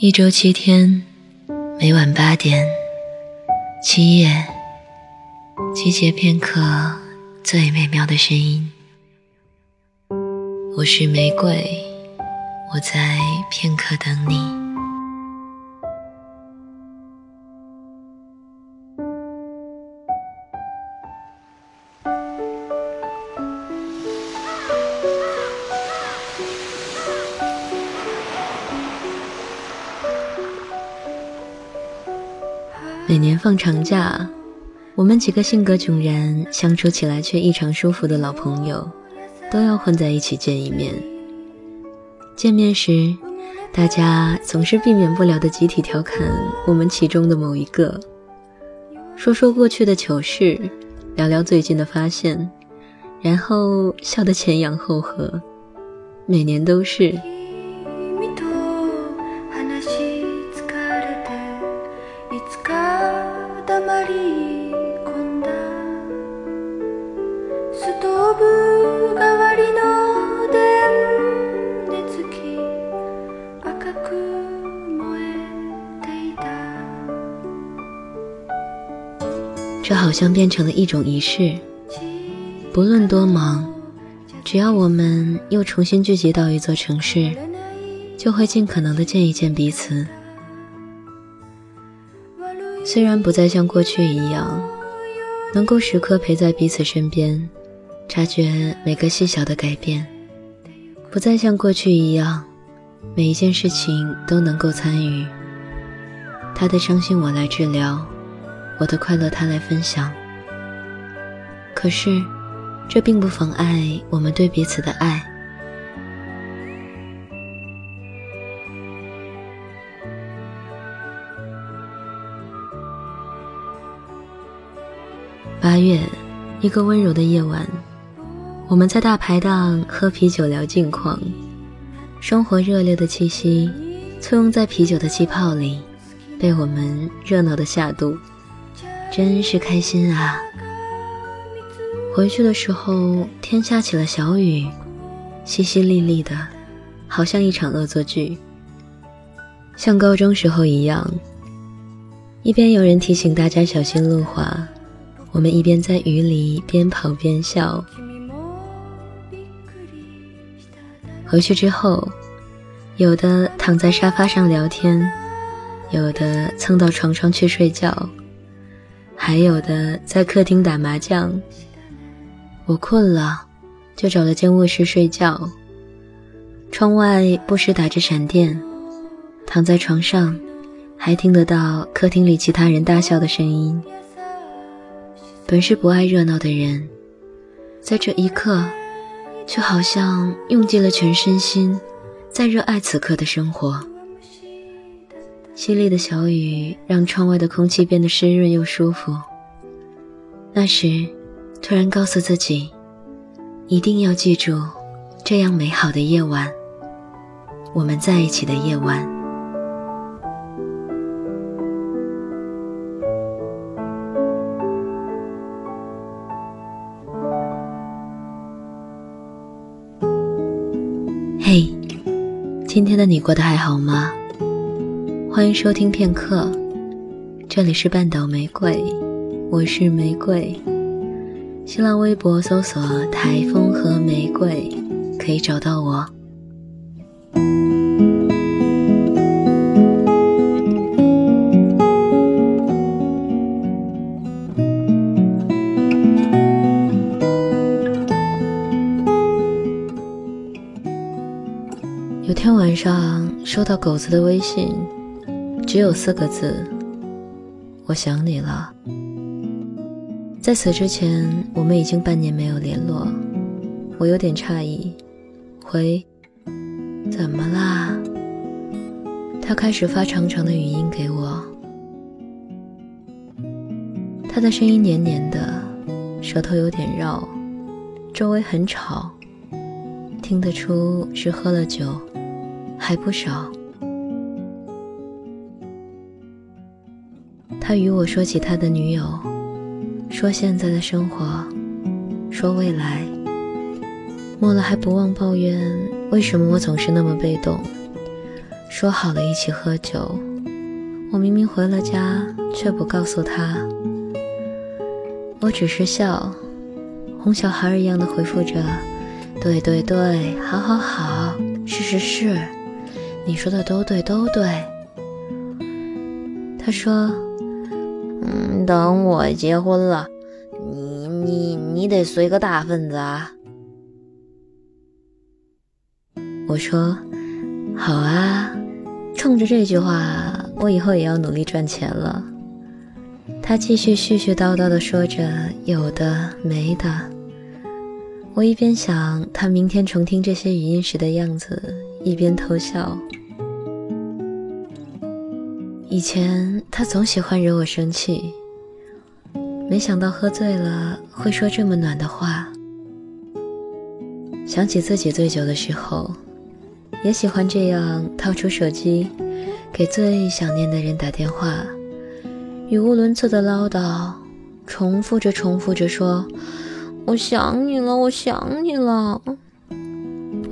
一周七天，每晚八点，七夜，集结片刻最美妙的声音。我是玫瑰，我在片刻等你。放长假，我们几个性格迥然、相处起来却异常舒服的老朋友，都要混在一起见一面。见面时，大家总是避免不了的集体调侃我们其中的某一个，说说过去的糗事，聊聊最近的发现，然后笑得前仰后合。每年都是。这好像变成了一种仪式。不论多忙，只要我们又重新聚集到一座城市，就会尽可能的见一见彼此。虽然不再像过去一样，能够时刻陪在彼此身边，察觉每个细小的改变；不再像过去一样，每一件事情都能够参与。他的伤心我来治疗。我的快乐，他来分享。可是，这并不妨碍我们对彼此的爱。八月，一个温柔的夜晚，我们在大排档喝啤酒聊近况，生活热烈的气息簇拥在啤酒的气泡里，被我们热闹的下肚。真是开心啊！回去的时候，天下起了小雨，淅淅沥沥的，好像一场恶作剧。像高中时候一样，一边有人提醒大家小心路滑，我们一边在雨里边跑边笑。回去之后，有的躺在沙发上聊天，有的蹭到床上去睡觉。还有的在客厅打麻将。我困了，就找了间卧室睡觉。窗外不时打着闪电，躺在床上，还听得到客厅里其他人大笑的声音。本是不爱热闹的人，在这一刻，却好像用尽了全身心，在热爱此刻的生活。淅沥的小雨让窗外的空气变得湿润又舒服。那时，突然告诉自己，一定要记住这样美好的夜晚，我们在一起的夜晚。嘿，今天的你过得还好吗？欢迎收听片刻，这里是半岛玫瑰，我是玫瑰。新浪微博搜索“台风和玫瑰”，可以找到我。有天晚上收到狗子的微信。只有四个字，我想你了。在此之前，我们已经半年没有联络，我有点诧异，回，怎么啦？他开始发长长的语音给我，他的声音黏黏的，舌头有点绕，周围很吵，听得出是喝了酒，还不少。他与我说起他的女友，说现在的生活，说未来。末了还不忘抱怨为什么我总是那么被动，说好了一起喝酒，我明明回了家却不告诉他，我只是笑，哄小孩一样的回复着：“对对对，好好好，是是是，你说的都对都对。”他说：“，等我结婚了，你你你得随个大份子啊。”我说：“好啊，冲着这句话，我以后也要努力赚钱了。”他继续絮絮叨叨的说着有的没的，我一边想他明天重听这些语音时的样子，一边偷笑。以前他总喜欢惹我生气，没想到喝醉了会说这么暖的话。想起自己醉酒的时候，也喜欢这样掏出手机，给最想念的人打电话，语无伦次的唠叨，重复着重复着说：“我想你了，我想你了。”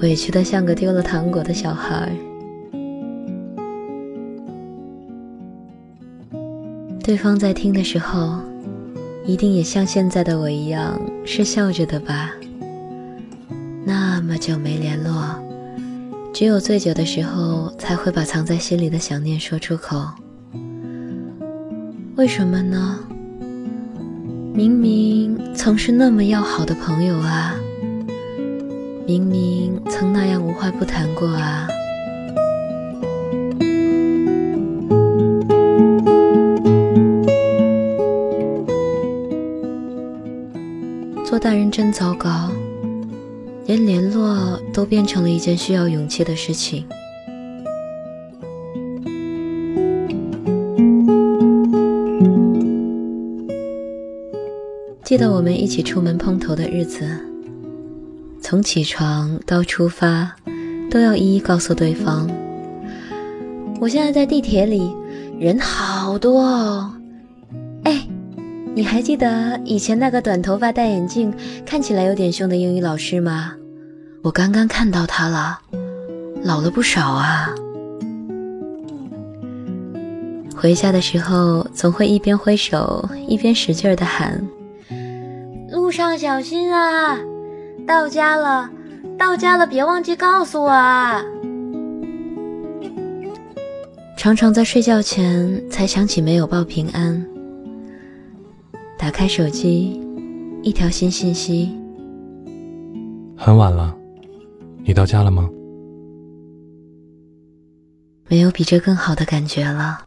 委屈的像个丢了糖果的小孩。对方在听的时候，一定也像现在的我一样是笑着的吧？那么久没联络，只有醉酒的时候才会把藏在心里的想念说出口。为什么呢？明明曾是那么要好的朋友啊，明明曾那样无话不谈过啊。大人真糟糕，连联络都变成了一件需要勇气的事情。记得我们一起出门碰头的日子，从起床到出发，都要一一告诉对方：“我现在在地铁里，人好多哦。”哎。你还记得以前那个短头发、戴眼镜、看起来有点凶的英语老师吗？我刚刚看到他了，老了不少啊。回家的时候总会一边挥手一边使劲儿的喊：“路上小心啊！到家了，到家了，别忘记告诉我啊！”常常在睡觉前才想起没有报平安。打开手机，一条新信息。很晚了，你到家了吗？没有比这更好的感觉了。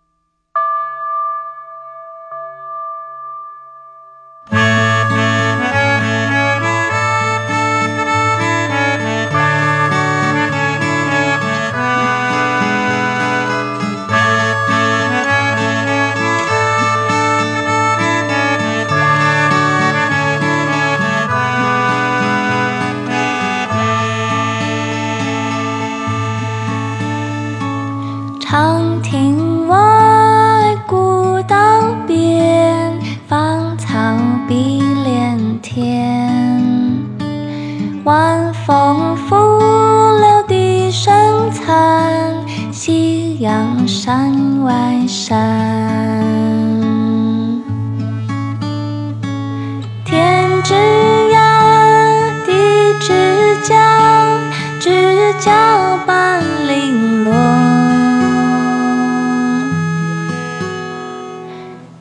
桥般零落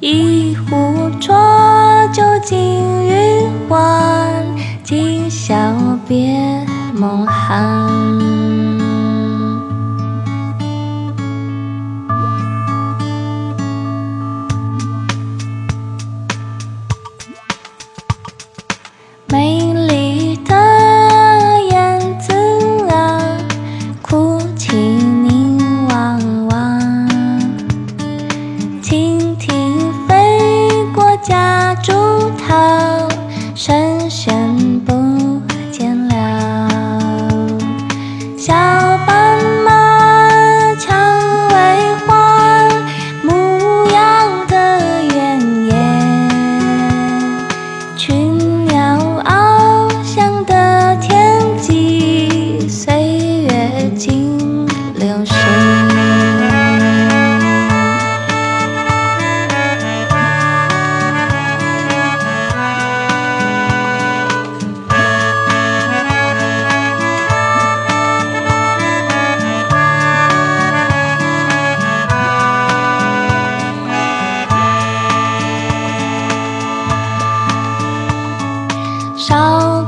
一壶浊酒尽余欢今宵别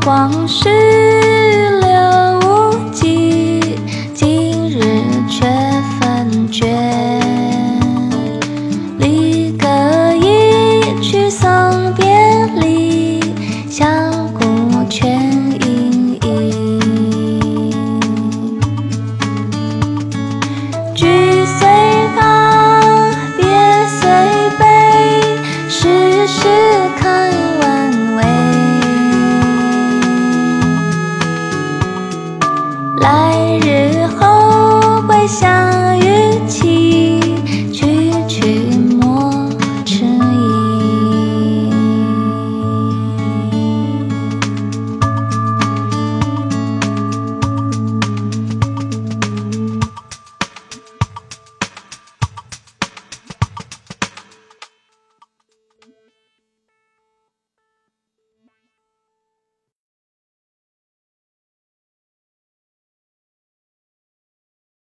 光是。